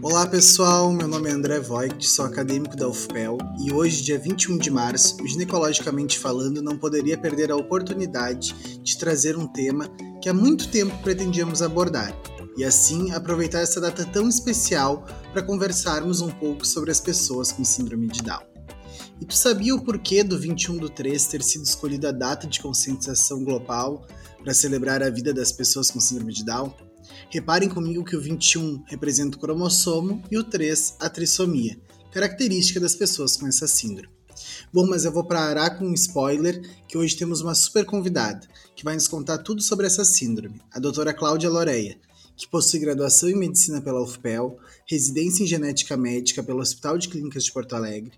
Olá pessoal, meu nome é André Voigt, sou acadêmico da UFPEL e hoje, dia 21 de março, ginecologicamente falando, não poderia perder a oportunidade de trazer um tema que há muito tempo pretendíamos abordar e assim aproveitar essa data tão especial para conversarmos um pouco sobre as pessoas com síndrome de Down. E tu sabia o porquê do 21 do 3 ter sido escolhida a data de conscientização global para celebrar a vida das pessoas com síndrome de Down? Reparem comigo que o 21 representa o cromossomo e o 3 a trissomia, característica das pessoas com essa síndrome. Bom, mas eu vou parar com um spoiler que hoje temos uma super convidada que vai nos contar tudo sobre essa síndrome, a doutora Cláudia Loreia, que possui graduação em medicina pela UFPEL, residência em genética médica pelo Hospital de Clínicas de Porto Alegre,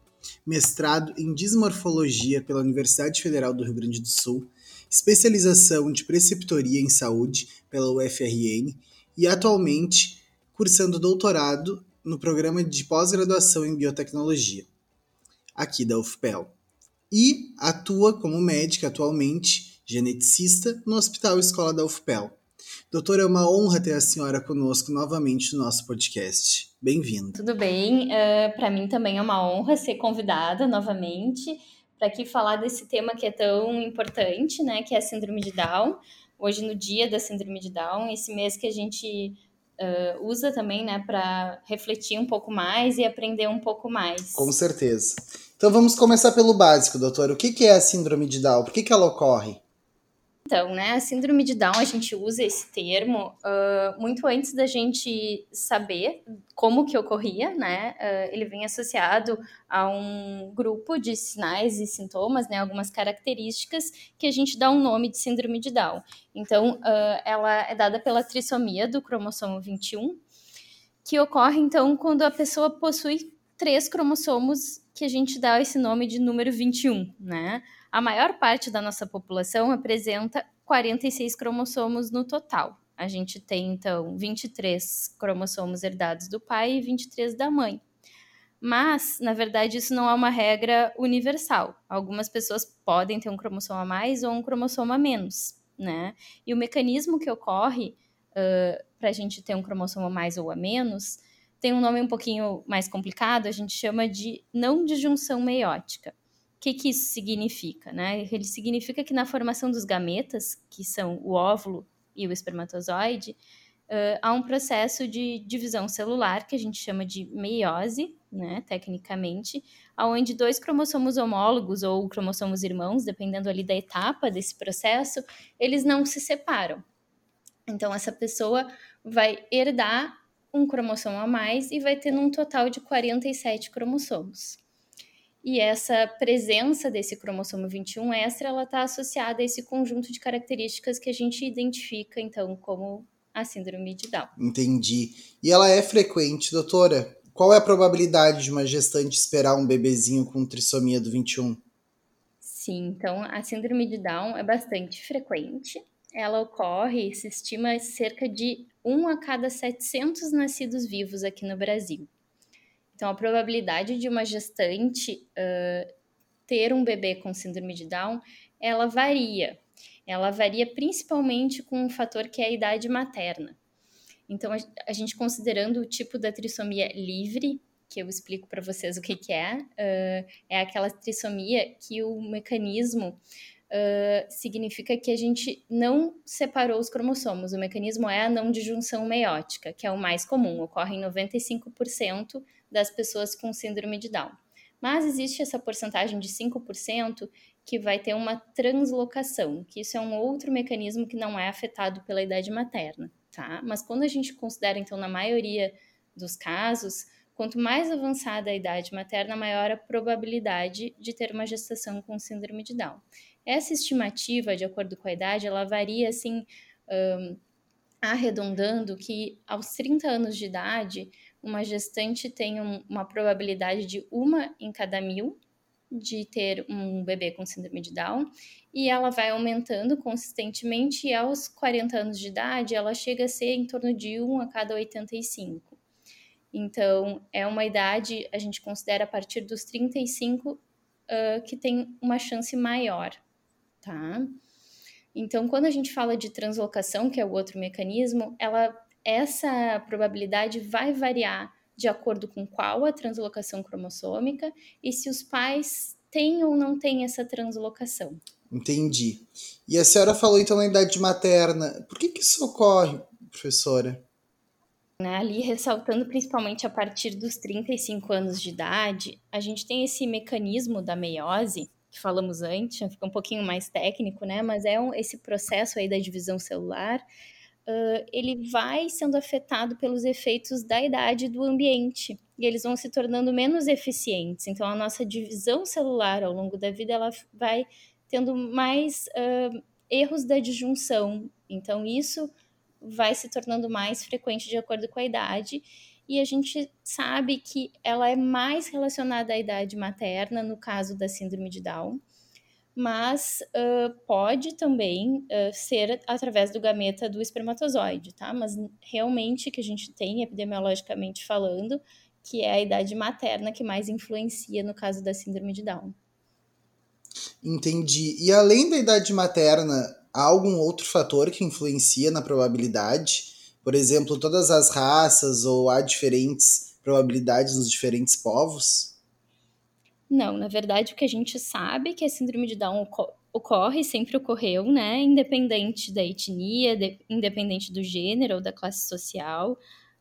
mestrado em dismorfologia pela Universidade Federal do Rio Grande do Sul, especialização de preceptoria em saúde pela UFRN e atualmente cursando doutorado no programa de pós-graduação em biotecnologia, aqui da UFPEL. E atua como médica atualmente, geneticista, no Hospital Escola da UFPEL. Doutora, é uma honra ter a senhora conosco novamente no nosso podcast. Bem-vinda. Tudo bem, uh, ah, para mim também é uma honra ser convidada novamente para aqui falar desse tema que é tão importante, né, que é a síndrome de Down. Hoje no dia da síndrome de Down, esse mês que a gente uh, usa também, né, para refletir um pouco mais e aprender um pouco mais. Com certeza. Então vamos começar pelo básico, doutor. O que é a síndrome de Down? Por que, que ela ocorre? Então, né, a síndrome de Down, a gente usa esse termo uh, muito antes da gente saber como que ocorria, né? Uh, ele vem associado a um grupo de sinais e sintomas, né? Algumas características que a gente dá um nome de síndrome de Down. Então, uh, ela é dada pela trissomia do cromossomo 21, que ocorre, então, quando a pessoa possui três cromossomos que a gente dá esse nome de número 21, né? A maior parte da nossa população apresenta 46 cromossomos no total. A gente tem, então, 23 cromossomos herdados do pai e 23 da mãe. Mas, na verdade, isso não é uma regra universal. Algumas pessoas podem ter um cromossomo a mais ou um cromossomo a menos, né? E o mecanismo que ocorre uh, para a gente ter um cromossomo a mais ou a menos tem um nome um pouquinho mais complicado, a gente chama de não disjunção meiótica que, que isso significa? Né? Ele significa que na formação dos gametas, que são o óvulo e o espermatozoide, uh, há um processo de divisão celular que a gente chama de meiose, né, tecnicamente, onde dois cromossomos homólogos ou cromossomos irmãos, dependendo ali da etapa desse processo, eles não se separam. Então, essa pessoa vai herdar um cromossomo a mais e vai ter um total de 47 cromossomos. E essa presença desse cromossomo 21 extra, ela está associada a esse conjunto de características que a gente identifica, então, como a síndrome de Down. Entendi. E ela é frequente, doutora? Qual é a probabilidade de uma gestante esperar um bebezinho com trissomia do 21? Sim, então a síndrome de Down é bastante frequente. Ela ocorre, se estima, cerca de 1 a cada 700 nascidos vivos aqui no Brasil. Então, a probabilidade de uma gestante uh, ter um bebê com síndrome de Down, ela varia. Ela varia principalmente com um fator que é a idade materna. Então, a, gente considerando o tipo da trissomia livre, que eu explico para vocês o que, que é, uh, é aquela trissomia que o mecanismo Uh, significa que a gente não separou os cromossomos. O mecanismo é a não disjunção meiótica, que é o mais comum, ocorre em 95% das pessoas com síndrome de Down. Mas existe essa porcentagem de 5% que vai ter uma translocação, que isso é um outro mecanismo que não é afetado pela idade materna, tá? Mas quando a gente considera, então, na maioria dos casos, quanto mais avançada a idade materna, maior a probabilidade de ter uma gestação com síndrome de Down. Essa estimativa, de acordo com a idade, ela varia, assim, um, arredondando que aos 30 anos de idade, uma gestante tem um, uma probabilidade de uma em cada mil de ter um bebê com síndrome de Down e ela vai aumentando consistentemente e aos 40 anos de idade ela chega a ser em torno de 1 a cada 85. Então, é uma idade, a gente considera a partir dos 35 uh, que tem uma chance maior, tá? Então, quando a gente fala de translocação, que é o outro mecanismo, ela essa probabilidade vai variar de acordo com qual a translocação cromossômica e se os pais têm ou não têm essa translocação. Entendi. E a senhora falou então na idade materna. Por que, que isso ocorre, professora? Né, ali ressaltando principalmente a partir dos 35 anos de idade, a gente tem esse mecanismo da meiose, que falamos antes, fica um pouquinho mais técnico, né? Mas é um, esse processo aí da divisão celular, uh, ele vai sendo afetado pelos efeitos da idade do ambiente e eles vão se tornando menos eficientes. Então, a nossa divisão celular ao longo da vida ela vai tendo mais uh, erros da disjunção. Então, isso vai se tornando mais frequente de acordo com a idade e a gente sabe que ela é mais relacionada à idade materna, no caso da síndrome de Down, mas uh, pode também uh, ser através do gameta do espermatozoide, tá? Mas realmente que a gente tem, epidemiologicamente falando, que é a idade materna que mais influencia no caso da síndrome de Down. Entendi. E além da idade materna, há algum outro fator que influencia na probabilidade? Por exemplo, todas as raças ou há diferentes probabilidades nos diferentes povos? Não, na verdade, o que a gente sabe é que a síndrome de Down ocorre, sempre ocorreu, né? Independente da etnia, de, independente do gênero ou da classe social.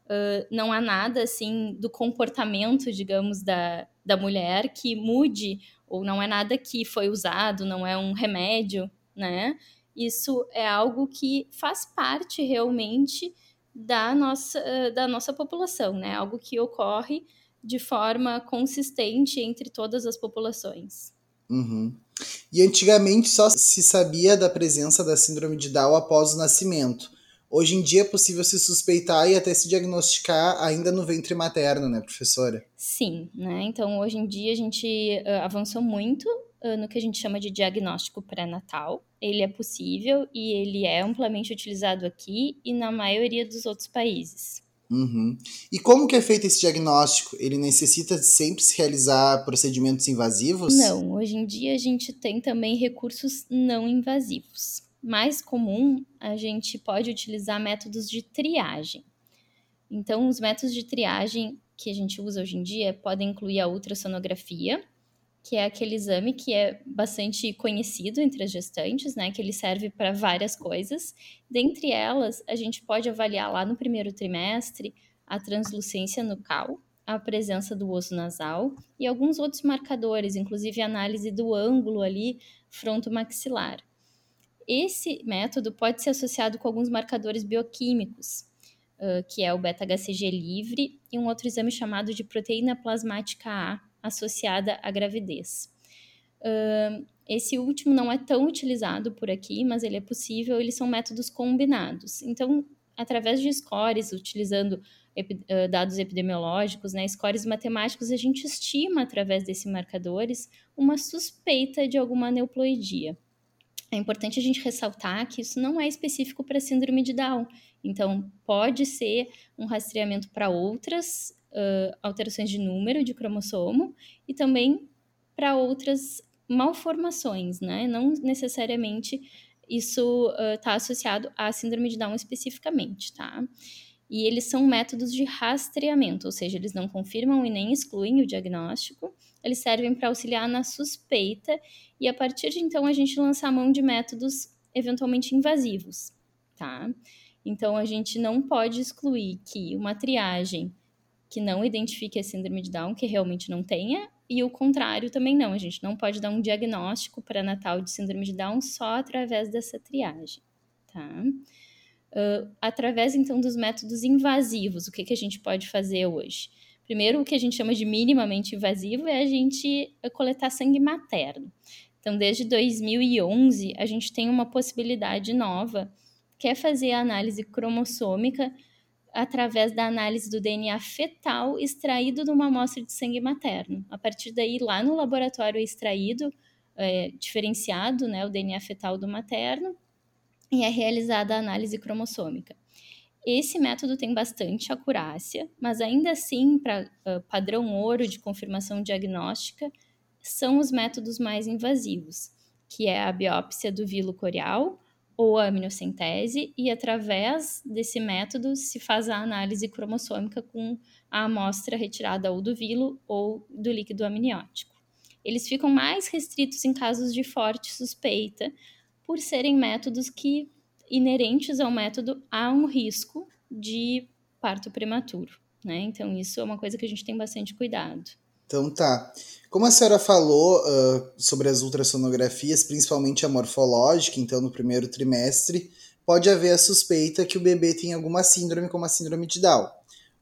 Uh, não há nada, assim, do comportamento, digamos, da, da mulher que mude, ou não é nada que foi usado, não é um remédio, né? Isso é algo que faz parte realmente da nossa, da nossa população, né? Algo que ocorre de forma consistente entre todas as populações. Uhum. E antigamente só se sabia da presença da síndrome de Down após o nascimento. Hoje em dia é possível se suspeitar e até se diagnosticar ainda no ventre materno, né, professora? Sim, né? Então hoje em dia a gente uh, avançou muito no que a gente chama de diagnóstico pré-natal. Ele é possível e ele é amplamente utilizado aqui e na maioria dos outros países. Uhum. E como que é feito esse diagnóstico? Ele necessita sempre se realizar procedimentos invasivos? Não, hoje em dia a gente tem também recursos não invasivos mais comum, a gente pode utilizar métodos de triagem. Então, os métodos de triagem que a gente usa hoje em dia podem incluir a ultrassonografia, que é aquele exame que é bastante conhecido entre as gestantes, né? Que ele serve para várias coisas. Dentre elas, a gente pode avaliar lá no primeiro trimestre a translucência nucal, a presença do osso nasal e alguns outros marcadores, inclusive a análise do ângulo ali fronto-maxilar. Esse método pode ser associado com alguns marcadores bioquímicos, uh, que é o beta-HCG livre e um outro exame chamado de proteína plasmática A associada à gravidez. Uh, esse último não é tão utilizado por aqui, mas ele é possível, eles são métodos combinados. Então, através de scores, utilizando dados epidemiológicos, né, scores matemáticos, a gente estima, através desses marcadores, uma suspeita de alguma aneuploidia. É importante a gente ressaltar que isso não é específico para síndrome de Down. Então, pode ser um rastreamento para outras uh, alterações de número de cromossomo e também para outras malformações, né? Não necessariamente isso está uh, associado à síndrome de Down especificamente, tá? E eles são métodos de rastreamento, ou seja, eles não confirmam e nem excluem o diagnóstico, eles servem para auxiliar na suspeita e a partir de então a gente lança a mão de métodos eventualmente invasivos, tá? Então a gente não pode excluir que uma triagem que não identifique a síndrome de Down, que realmente não tenha, e o contrário também não. A gente não pode dar um diagnóstico pré-natal de síndrome de Down só através dessa triagem, tá? Uh, através então dos métodos invasivos, o que, que a gente pode fazer hoje? Primeiro, o que a gente chama de minimamente invasivo é a gente coletar sangue materno. Então, desde 2011, a gente tem uma possibilidade nova, que é fazer a análise cromossômica através da análise do DNA fetal extraído de uma amostra de sangue materno. A partir daí, lá no laboratório é extraído, é, diferenciado né, o DNA fetal do materno, e é realizada a análise cromossômica. Esse método tem bastante acurácia, mas ainda assim, para uh, padrão ouro de confirmação diagnóstica, são os métodos mais invasivos, que é a biópsia do vilo corial ou a aminocentese, e através desse método se faz a análise cromossômica com a amostra retirada ou do vilo ou do líquido amniótico. Eles ficam mais restritos em casos de forte suspeita, por serem métodos que, inerentes ao método, há um risco de parto prematuro. Né? Então, isso é uma coisa que a gente tem bastante cuidado. Então tá. Como a senhora falou uh, sobre as ultrassonografias, principalmente a morfológica, então no primeiro trimestre, pode haver a suspeita que o bebê tem alguma síndrome, como a síndrome de Down,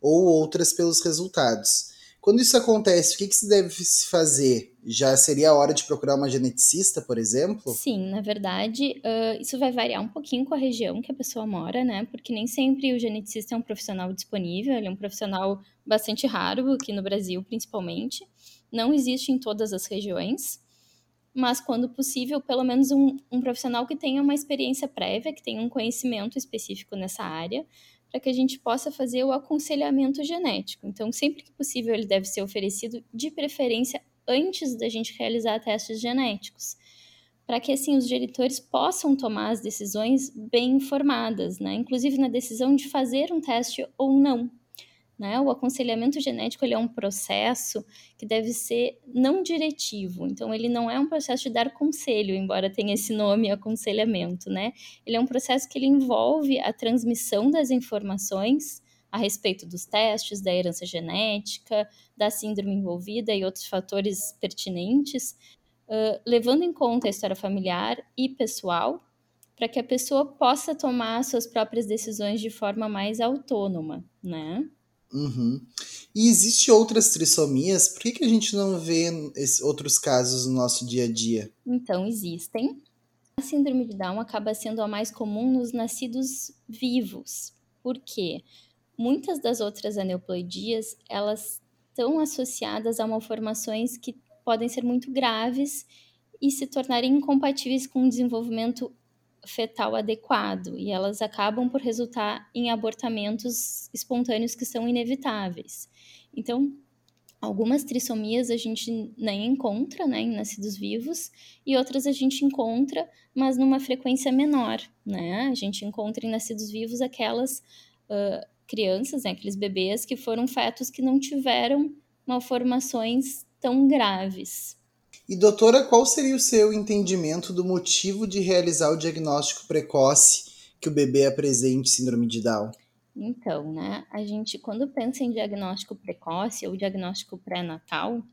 ou outras pelos resultados. Quando isso acontece, o que, que se deve se fazer? Já seria a hora de procurar uma geneticista, por exemplo? Sim, na verdade, uh, isso vai variar um pouquinho com a região que a pessoa mora, né? Porque nem sempre o geneticista é um profissional disponível, ele é um profissional bastante raro, aqui no Brasil principalmente. Não existe em todas as regiões, mas quando possível, pelo menos um, um profissional que tenha uma experiência prévia, que tenha um conhecimento específico nessa área, para que a gente possa fazer o aconselhamento genético. Então, sempre que possível, ele deve ser oferecido de preferência antes da gente realizar testes genéticos, para que assim os geritores possam tomar as decisões bem informadas, né? Inclusive na decisão de fazer um teste ou não. Né? O aconselhamento genético ele é um processo que deve ser não diretivo, então ele não é um processo de dar conselho, embora tenha esse nome aconselhamento, né? Ele é um processo que ele envolve a transmissão das informações a respeito dos testes, da herança genética, da síndrome envolvida e outros fatores pertinentes, uh, levando em conta a história familiar e pessoal, para que a pessoa possa tomar suas próprias decisões de forma mais autônoma, né? Uhum. E existe outras trissomias? Por que, que a gente não vê outros casos no nosso dia a dia? Então, existem. A síndrome de Down acaba sendo a mais comum nos nascidos vivos. Por quê? Muitas das outras aneuploidias, elas estão associadas a malformações que podem ser muito graves e se tornarem incompatíveis com o desenvolvimento fetal adequado e elas acabam por resultar em abortamentos espontâneos que são inevitáveis. Então, algumas trissomias a gente nem encontra né, em nascidos vivos e outras a gente encontra, mas numa frequência menor. Né? A gente encontra em nascidos vivos aquelas uh, crianças, né, aqueles bebês que foram fetos que não tiveram malformações tão graves. E doutora, qual seria o seu entendimento do motivo de realizar o diagnóstico precoce que o bebê apresente síndrome de Down? Então, né, a gente quando pensa em diagnóstico precoce ou diagnóstico pré-natal,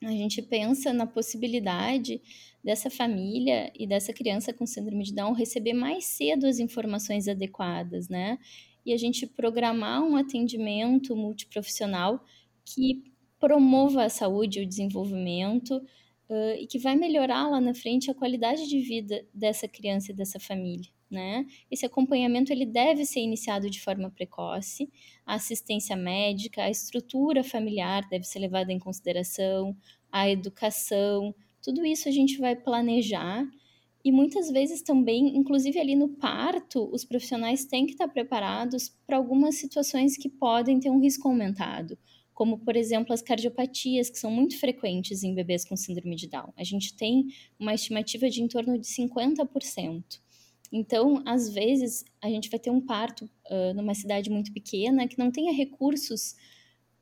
a gente pensa na possibilidade dessa família e dessa criança com síndrome de Down receber mais cedo as informações adequadas, né? E a gente programar um atendimento multiprofissional que promova a saúde e o desenvolvimento uh, e que vai melhorar lá na frente a qualidade de vida dessa criança e dessa família. Né? Esse acompanhamento ele deve ser iniciado de forma precoce, a assistência médica, a estrutura familiar deve ser levada em consideração, a educação, tudo isso a gente vai planejar e muitas vezes também, inclusive ali no parto, os profissionais têm que estar preparados para algumas situações que podem ter um risco aumentado como, por exemplo, as cardiopatias, que são muito frequentes em bebês com síndrome de Down. A gente tem uma estimativa de em torno de 50%. Então, às vezes, a gente vai ter um parto uh, numa cidade muito pequena que não tenha recursos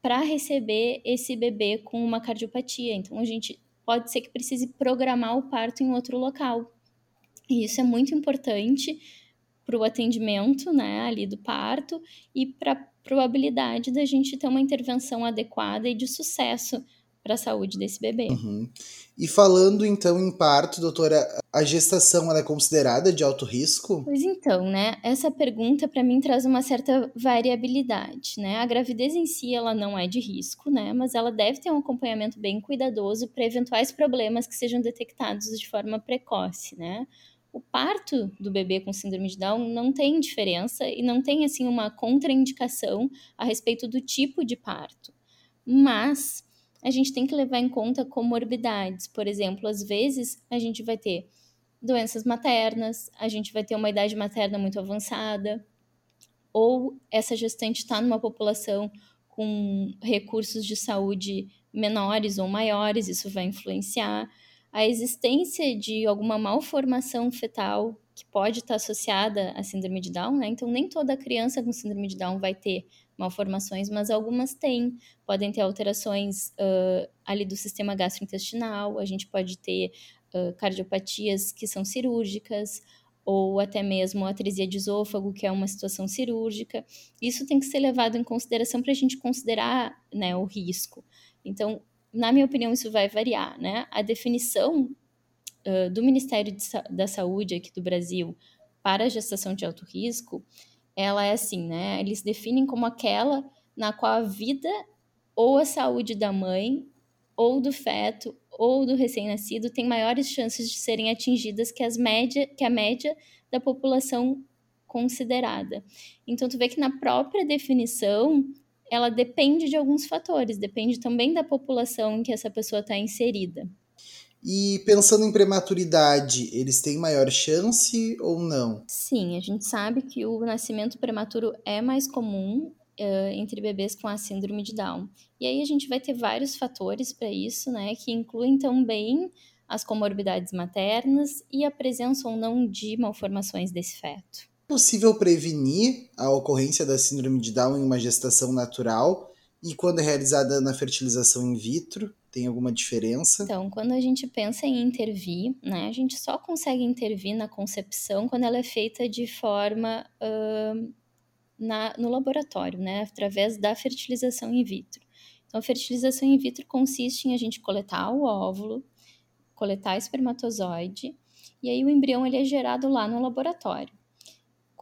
para receber esse bebê com uma cardiopatia. Então, a gente pode ser que precise programar o parto em outro local. E isso é muito importante para o atendimento, né, ali do parto e para probabilidade da gente ter uma intervenção adequada e de sucesso para a saúde desse bebê. Uhum. E falando então em parto, doutora, a gestação é considerada de alto risco? Pois então, né? Essa pergunta para mim traz uma certa variabilidade, né? A gravidez em si ela não é de risco, né? Mas ela deve ter um acompanhamento bem cuidadoso para eventuais problemas que sejam detectados de forma precoce, né? O parto do bebê com síndrome de Down não tem diferença e não tem assim uma contraindicação a respeito do tipo de parto. Mas a gente tem que levar em conta comorbidades. Por exemplo, às vezes a gente vai ter doenças maternas, a gente vai ter uma idade materna muito avançada, ou essa gestante está numa população com recursos de saúde menores ou maiores, isso vai influenciar a existência de alguma malformação fetal que pode estar associada à síndrome de Down, né? Então, nem toda criança com síndrome de Down vai ter malformações, mas algumas têm. Podem ter alterações uh, ali do sistema gastrointestinal, a gente pode ter uh, cardiopatias que são cirúrgicas, ou até mesmo atresia de esôfago, que é uma situação cirúrgica. Isso tem que ser levado em consideração para a gente considerar né, o risco. Então, na minha opinião, isso vai variar. Né? A definição uh, do Ministério da Saúde aqui do Brasil para gestação de alto risco, ela é assim, né? Eles definem como aquela na qual a vida ou a saúde da mãe ou do feto ou do recém-nascido tem maiores chances de serem atingidas que, as média, que a média da população considerada. Então, tu vê que na própria definição, ela depende de alguns fatores, depende também da população em que essa pessoa está inserida. E pensando em prematuridade, eles têm maior chance ou não? Sim, a gente sabe que o nascimento prematuro é mais comum uh, entre bebês com a síndrome de Down. E aí a gente vai ter vários fatores para isso, né, que incluem também as comorbidades maternas e a presença ou não de malformações desse feto. Possível prevenir a ocorrência da síndrome de Down em uma gestação natural e quando é realizada na fertilização in vitro? Tem alguma diferença? Então, quando a gente pensa em intervir, né, a gente só consegue intervir na concepção quando ela é feita de forma uh, na, no laboratório, né, através da fertilização in vitro. Então, a fertilização in vitro consiste em a gente coletar o óvulo, coletar espermatozoide, e aí o embrião ele é gerado lá no laboratório.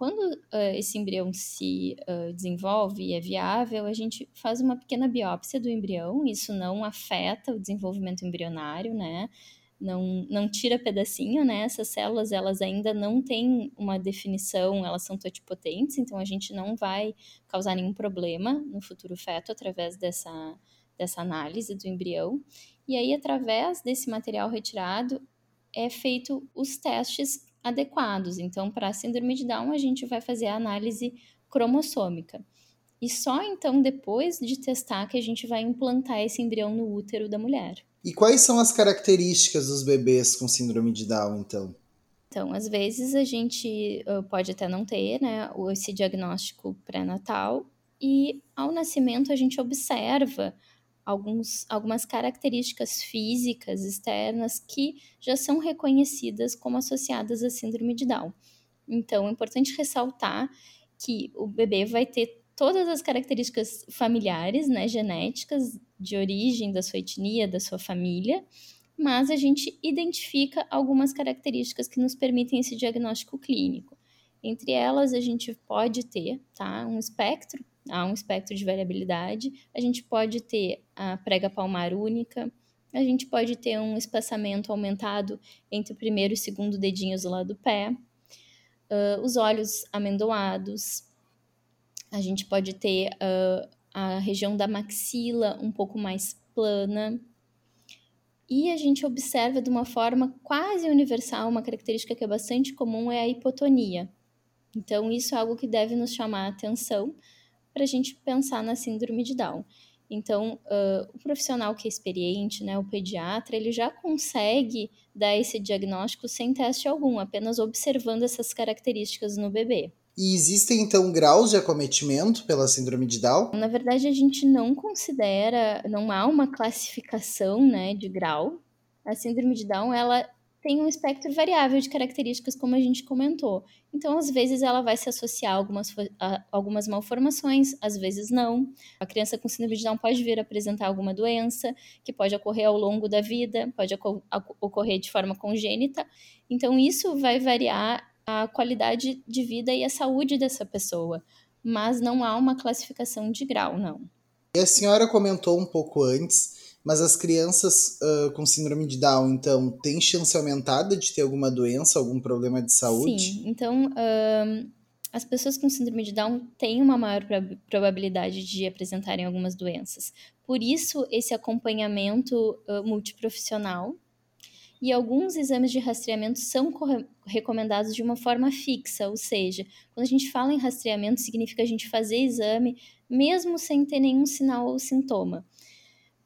Quando uh, esse embrião se uh, desenvolve e é viável, a gente faz uma pequena biópsia do embrião, isso não afeta o desenvolvimento embrionário, né? não, não tira pedacinho, né? Essas células, elas ainda não têm uma definição, elas são totipotentes, então a gente não vai causar nenhum problema no futuro feto através dessa, dessa análise do embrião. E aí, através desse material retirado, é feito os testes adequados. Então, para a síndrome de Down, a gente vai fazer a análise cromossômica. E só então depois de testar que a gente vai implantar esse embrião no útero da mulher. E quais são as características dos bebês com síndrome de Down, então? Então, às vezes a gente uh, pode até não ter, né, esse diagnóstico pré-natal e ao nascimento a gente observa alguns, algumas características físicas externas que já são reconhecidas como associadas à síndrome de Down. Então, é importante ressaltar que o bebê vai ter todas as características familiares, né, genéticas, de origem da sua etnia, da sua família, mas a gente identifica algumas características que nos permitem esse diagnóstico clínico. Entre elas, a gente pode ter tá, um espectro, há um espectro de variabilidade, a gente pode ter a prega palmar única, a gente pode ter um espaçamento aumentado entre o primeiro e o segundo dedinhos do lado do pé, uh, os olhos amendoados, a gente pode ter uh, a região da maxila um pouco mais plana. E a gente observa de uma forma quase universal, uma característica que é bastante comum é a hipotonia. Então, isso é algo que deve nos chamar a atenção para a gente pensar na síndrome de Down. Então, uh, o profissional que é experiente, né, o pediatra, ele já consegue dar esse diagnóstico sem teste algum, apenas observando essas características no bebê. E existem então graus de acometimento pela síndrome de Down? Na verdade, a gente não considera, não há uma classificação, né, de grau. A síndrome de Down, ela tem um espectro variável de características, como a gente comentou. Então, às vezes, ela vai se associar a algumas, a algumas malformações, às vezes não. A criança com síndrome de Down pode vir a apresentar alguma doença, que pode ocorrer ao longo da vida, pode ocorrer de forma congênita. Então, isso vai variar a qualidade de vida e a saúde dessa pessoa, mas não há uma classificação de grau, não. E a senhora comentou um pouco antes, mas as crianças uh, com síndrome de Down, então, têm chance aumentada de ter alguma doença, algum problema de saúde? Sim, então, as pessoas com síndrome de Down têm uma maior probabilidade de apresentarem algumas doenças. Por isso, esse acompanhamento uh, multiprofissional e alguns exames de rastreamento são recomendados de uma forma fixa, ou seja, quando a gente fala em rastreamento, significa a gente fazer exame mesmo sem ter nenhum sinal ou sintoma.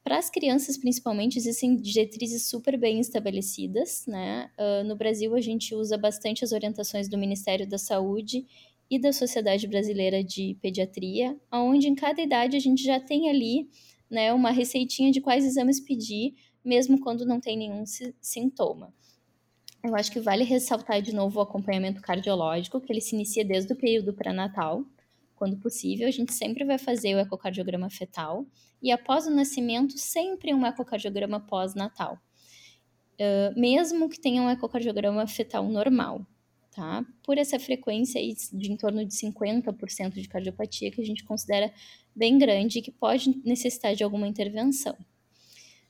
Para as crianças, principalmente, existem diretrizes super bem estabelecidas, né? Uh, no Brasil, a gente usa bastante as orientações do Ministério da Saúde e da Sociedade Brasileira de Pediatria, onde em cada idade a gente já tem ali né, uma receitinha de quais exames pedir, mesmo quando não tem nenhum sintoma. Eu acho que vale ressaltar de novo o acompanhamento cardiológico, que ele se inicia desde o período pré-natal, quando possível. A gente sempre vai fazer o ecocardiograma fetal e após o nascimento, sempre um ecocardiograma pós-natal. Uh, mesmo que tenha um ecocardiograma fetal normal, tá? Por essa frequência de em torno de 50% de cardiopatia que a gente considera bem grande e que pode necessitar de alguma intervenção.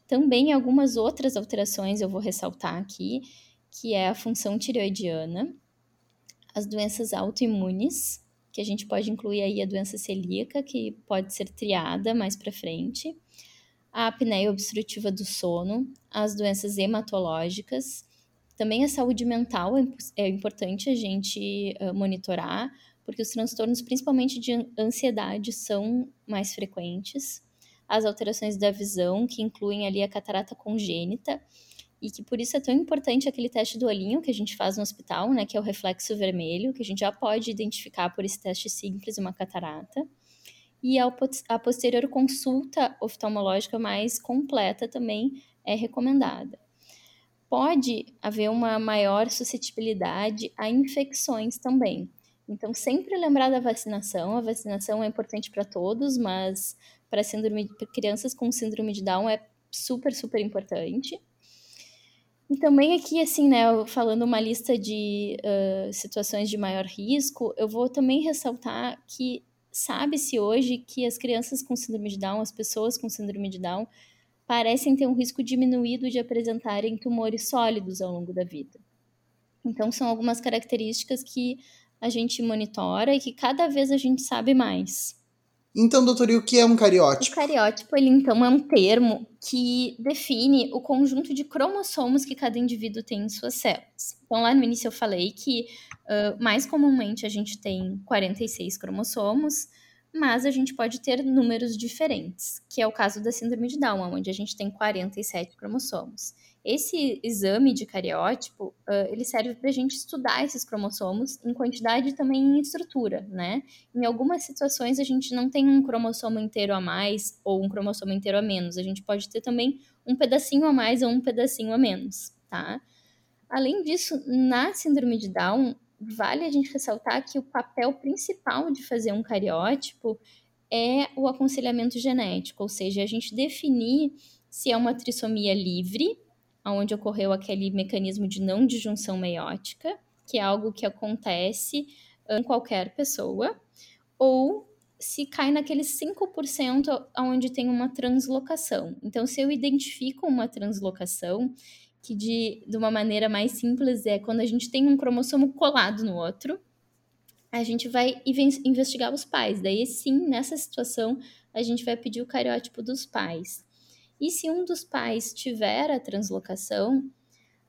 Também algumas outras alterações eu vou ressaltar aqui, que é a função tireoidiana, as doenças autoimunes, que a gente pode incluir aí a doença celíaca, que pode ser triada mais para frente, a apneia obstrutiva do sono, as doenças hematológicas, também a saúde mental é, é importante a gente uh, monitorar, porque os transtornos, principalmente de ansiedade, são mais frequentes. As alterações da visão, que incluem ali a catarata congênita, e que por isso é tão importante aquele teste do olhinho que a gente faz no hospital, né, que é o reflexo vermelho, que a gente já pode identificar por esse teste simples uma catarata. E a posterior consulta oftalmológica mais completa também é recomendada. Pode haver uma maior suscetibilidade a infecções também. Então, sempre lembrar da vacinação. A vacinação é importante para todos, mas para crianças com síndrome de Down é super, super importante. E também aqui, assim, né, falando uma lista de uh, situações de maior risco, eu vou também ressaltar que sabe-se hoje que as crianças com síndrome de Down, as pessoas com síndrome de Down, parecem ter um risco diminuído de apresentarem tumores sólidos ao longo da vida. Então, são algumas características que a gente monitora e que cada vez a gente sabe mais. Então, doutor, e o que é um cariótipo? O cariótipo, ele então é um termo que define o conjunto de cromossomos que cada indivíduo tem em suas células. Então, lá no início eu falei que uh, mais comumente a gente tem 46 cromossomos, mas a gente pode ter números diferentes, que é o caso da síndrome de Down, onde a gente tem 47 cromossomos. Esse exame de cariótipo, uh, ele serve para a gente estudar esses cromossomos em quantidade e também em estrutura, né? Em algumas situações a gente não tem um cromossomo inteiro a mais ou um cromossomo inteiro a menos, a gente pode ter também um pedacinho a mais ou um pedacinho a menos, tá? Além disso, na síndrome de Down, vale a gente ressaltar que o papel principal de fazer um cariótipo é o aconselhamento genético, ou seja, a gente definir se é uma trissomia livre, onde ocorreu aquele mecanismo de não disjunção meiótica, que é algo que acontece em qualquer pessoa, ou se cai naqueles 5% onde tem uma translocação. Então, se eu identifico uma translocação, que de, de uma maneira mais simples é quando a gente tem um cromossomo colado no outro, a gente vai investigar os pais. Daí sim, nessa situação, a gente vai pedir o cariótipo dos pais. E se um dos pais tiver a translocação,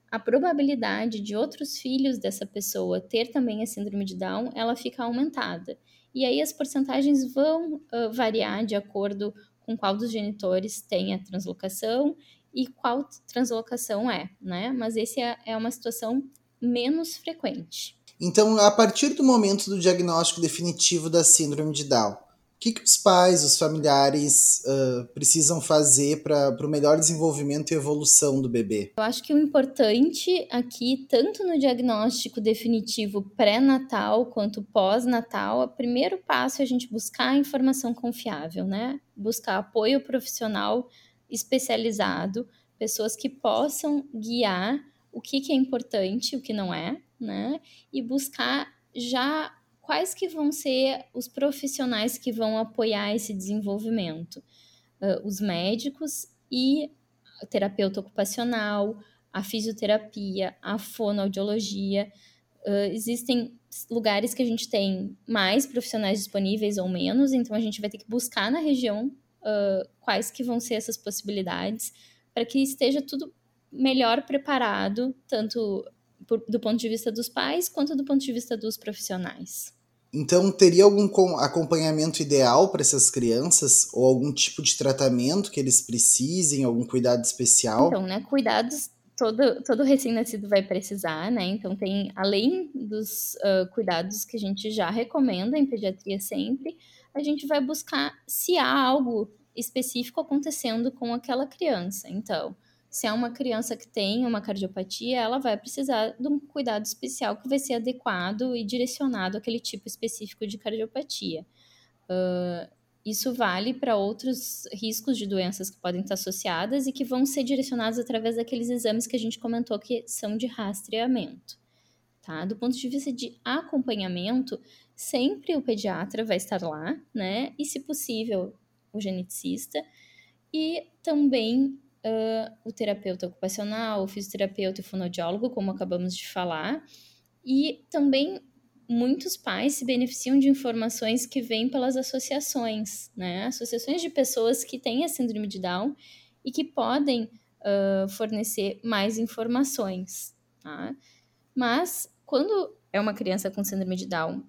a probabilidade de outros filhos dessa pessoa ter também a síndrome de Down, ela fica aumentada. E aí as porcentagens vão uh, variar de acordo com qual dos genitores tem a translocação e qual translocação é, né? Mas esse é, é uma situação menos frequente. Então, a partir do momento do diagnóstico definitivo da síndrome de Down, que, que os pais, os familiares uh, precisam fazer para o melhor desenvolvimento e evolução do bebê? Eu acho que o importante aqui, tanto no diagnóstico definitivo pré-natal quanto pós-natal, o primeiro passo é a gente buscar informação confiável, né? Buscar apoio profissional especializado, pessoas que possam guiar o que, que é importante, o que não é, né? E buscar já quais que vão ser os profissionais que vão apoiar esse desenvolvimento. Uh, os médicos e terapeuta ocupacional, a fisioterapia, a fonoaudiologia. Uh, existem lugares que a gente tem mais profissionais disponíveis ou menos, então a gente vai ter que buscar na região uh, quais que vão ser essas possibilidades para que esteja tudo melhor preparado, tanto por, do ponto de vista dos pais quanto do ponto de vista dos profissionais. Então, teria algum acompanhamento ideal para essas crianças? Ou algum tipo de tratamento que eles precisem, algum cuidado especial? Então, né, cuidados todo, todo recém-nascido vai precisar, né? Então, tem, além dos uh, cuidados que a gente já recomenda em pediatria sempre, a gente vai buscar se há algo específico acontecendo com aquela criança. Então, se é uma criança que tem uma cardiopatia, ela vai precisar de um cuidado especial que vai ser adequado e direcionado àquele tipo específico de cardiopatia. Uh, isso vale para outros riscos de doenças que podem estar associadas e que vão ser direcionados através daqueles exames que a gente comentou que são de rastreamento. Tá? Do ponto de vista de acompanhamento, sempre o pediatra vai estar lá, né? E, se possível, o geneticista. E também uh, o terapeuta ocupacional, o fisioterapeuta e o fonoaudiólogo, como acabamos de falar. E também muitos pais se beneficiam de informações que vêm pelas associações, né? Associações de pessoas que têm a síndrome de Down e que podem uh, fornecer mais informações, tá? Mas quando é uma criança com síndrome de Down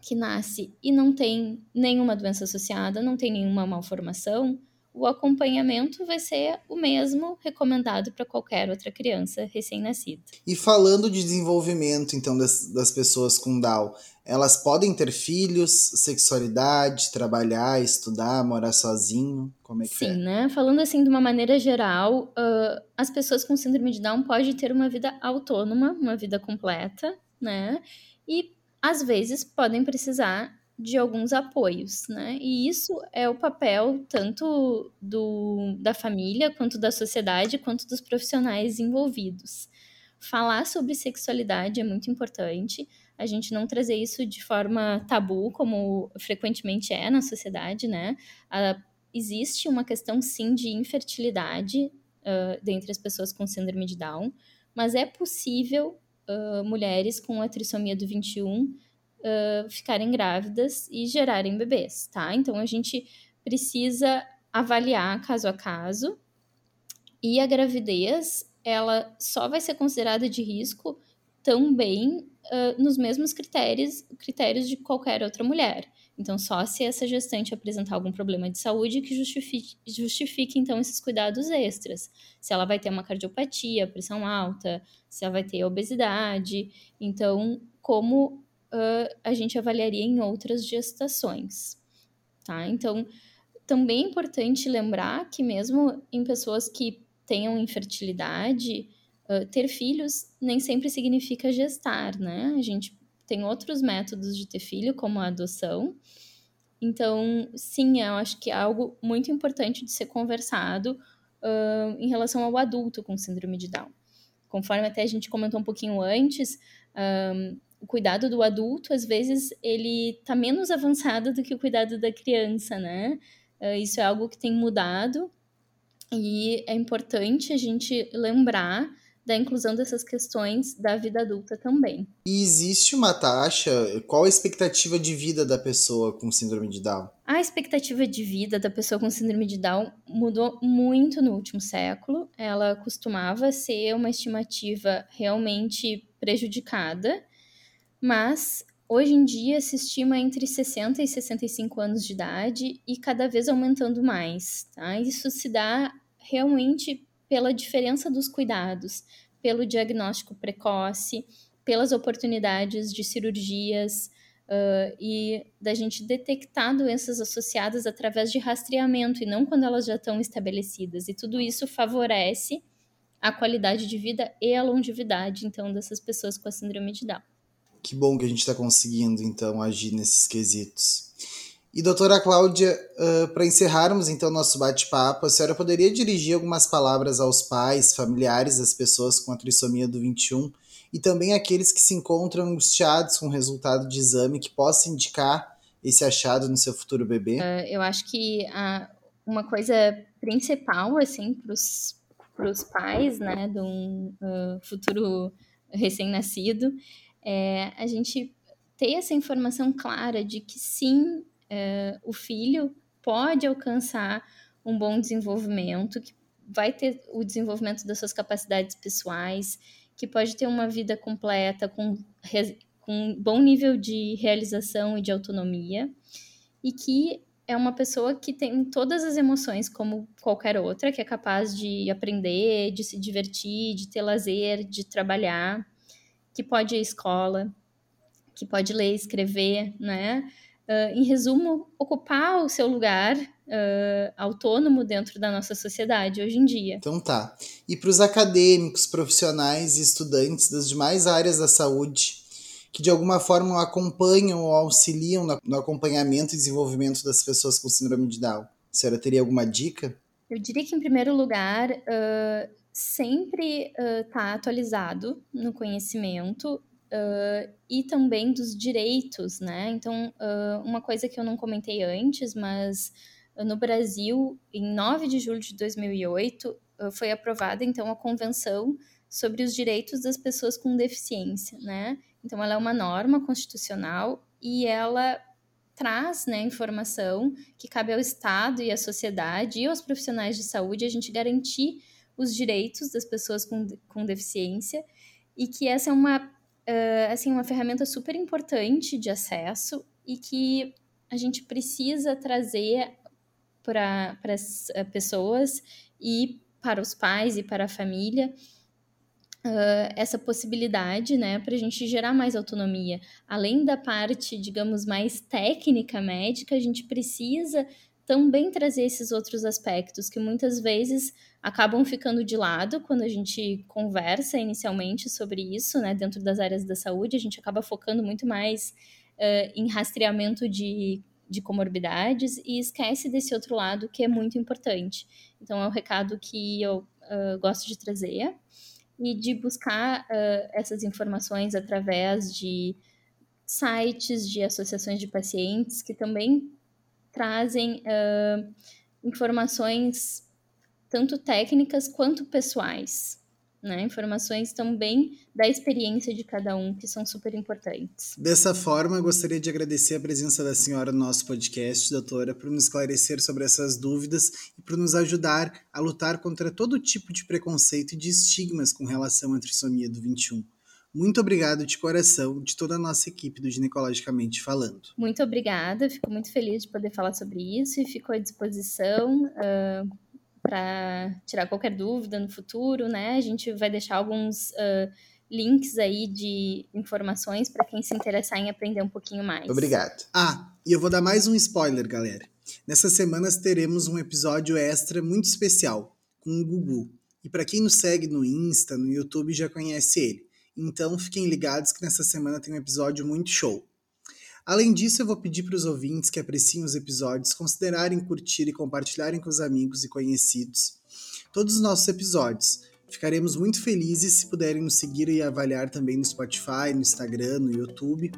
que nasce e não tem nenhuma doença associada, não tem nenhuma malformação, o acompanhamento vai ser o mesmo recomendado para qualquer outra criança recém-nascida. E falando de desenvolvimento, então, das, das pessoas com Down, elas podem ter filhos, sexualidade, trabalhar, estudar, morar sozinho? Como é que Sim, é? né? Falando assim de uma maneira geral, uh, as pessoas com síndrome de Down podem ter uma vida autônoma, uma vida completa, né? E às vezes podem precisar de alguns apoios, né? E isso é o papel tanto do, da família, quanto da sociedade, quanto dos profissionais envolvidos. Falar sobre sexualidade é muito importante, a gente não trazer isso de forma tabu, como frequentemente é na sociedade, né? Existe uma questão, sim, de infertilidade uh, dentre as pessoas com síndrome de Down, mas é possível uh, mulheres com a trissomia do 21 uh, ficarem grávidas e gerarem bebês, tá? Então a gente precisa avaliar caso a caso e a gravidez ela só vai ser considerada de risco também uh, nos mesmos critérios, critérios de qualquer outra mulher. Então, só se essa gestante apresentar algum problema de saúde que justifique, justifique, então, esses cuidados extras. Se ela vai ter uma cardiopatia, pressão alta, se ela vai ter obesidade. Então, como uh, a gente avaliaria em outras gestações, tá? Então, também é importante lembrar que mesmo em pessoas que tenham infertilidade, uh, ter filhos nem sempre significa gestar, né? A gente tem outros métodos de ter filho, como a adoção. Então, sim, eu acho que é algo muito importante de ser conversado uh, em relação ao adulto com síndrome de Down. Conforme até a gente comentou um pouquinho antes, um, o cuidado do adulto, às vezes, ele tá menos avançado do que o cuidado da criança, né? Uh, isso é algo que tem mudado e é importante a gente lembrar da inclusão dessas questões da vida adulta também. E existe uma taxa? Qual a expectativa de vida da pessoa com síndrome de Down? A expectativa de vida da pessoa com síndrome de Down mudou muito no último século. Ela costumava ser uma estimativa realmente prejudicada mas hoje em dia se estima entre 60 e 65 anos de idade e cada vez aumentando mais. Tá? Isso se dá realmente pela diferença dos cuidados, pelo diagnóstico precoce, pelas oportunidades de cirurgias uh, e da gente detectar doenças associadas através de rastreamento e não quando elas já estão estabelecidas. E tudo isso favorece a qualidade de vida e a longevidade, então, dessas pessoas com a síndrome de Down. Que bom que a gente está conseguindo, então, agir nesses quesitos. E, doutora Cláudia, uh, para encerrarmos, então, nosso bate-papo, a senhora poderia dirigir algumas palavras aos pais, familiares das pessoas com a trissomia do 21 e também aqueles que se encontram angustiados com o resultado de exame que possa indicar esse achado no seu futuro bebê? Uh, eu acho que a, uma coisa principal, assim, para os pais, né, de um uh, futuro recém-nascido, é a gente ter essa informação clara de que sim, é, o filho pode alcançar um bom desenvolvimento, que vai ter o desenvolvimento das suas capacidades pessoais, que pode ter uma vida completa com, com um bom nível de realização e de autonomia, e que é uma pessoa que tem todas as emoções como qualquer outra, que é capaz de aprender, de se divertir, de ter lazer, de trabalhar, que pode ir à escola, que pode ler, escrever, né? Uh, em resumo, ocupar o seu lugar uh, autônomo dentro da nossa sociedade hoje em dia. Então tá. E para os acadêmicos, profissionais e estudantes das demais áreas da saúde que de alguma forma acompanham ou auxiliam no acompanhamento e desenvolvimento das pessoas com síndrome de Down? A senhora teria alguma dica? Eu diria que, em primeiro lugar, uh, sempre estar uh, atualizado no conhecimento Uh, e também dos direitos, né? Então, uh, uma coisa que eu não comentei antes, mas no Brasil, em 9 de julho de 2008, foi aprovada, então, a Convenção sobre os Direitos das Pessoas com Deficiência, né? Então, ela é uma norma constitucional e ela traz né, informação que cabe ao Estado e à sociedade e aos profissionais de saúde a gente garantir os direitos das pessoas com, com deficiência e que essa é uma, uh, assim, uma ferramenta super importante de acesso e que a gente precisa trazer para as pessoas e para os pais e para a família uh, essa possibilidade, né, para a gente gerar mais autonomia. Além da parte, digamos, mais técnica médica, a gente precisa também trazer esses outros aspectos que muitas vezes acabam ficando de lado quando a gente conversa inicialmente sobre isso, né, dentro das áreas da saúde, a gente acaba focando muito mais uh, em rastreamento de, de comorbidades e esquece desse outro lado que é muito importante. Então, é um recado que eu uh, gosto de trazer e de buscar uh, essas informações através de sites de associações de pacientes que também trazem informações tanto técnicas quanto pessoais né? Informações também da experiência de cada um, que são super importantes. Dessa forma, gostaria de agradecer a presença da senhora no nosso podcast, doutora, por nos esclarecer sobre essas dúvidas e por nos ajudar a lutar contra todo tipo de preconceito e de estigmas com relação à trissomia do 21. Muito obrigado de coração, de toda a nossa equipe do Ginecologicamente Falando. Muito obrigada, fico muito feliz de poder falar sobre isso e fico à disposição. Uh para tirar qualquer dúvida no futuro, né? A gente vai deixar alguns uh, links aí de informações para quem se interessar em aprender um pouquinho mais. Obrigado. Ah, e eu vou dar mais um spoiler, galera. Nessas semanas teremos um episódio extra muito especial com o Gugu. E para quem nos segue no Insta, no YouTube, já conhece ele. Então fiquem ligados que nessa semana tem um episódio muito show. Além disso, eu vou pedir para os ouvintes que apreciem os episódios considerarem curtir e compartilharem com os amigos e conhecidos todos os nossos episódios. Ficaremos muito felizes se puderem nos seguir e avaliar também no Spotify, no Instagram, no YouTube.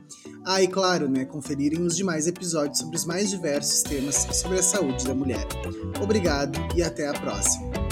Ah, e claro, né, conferirem os demais episódios sobre os mais diversos temas sobre a saúde da mulher. Obrigado e até a próxima.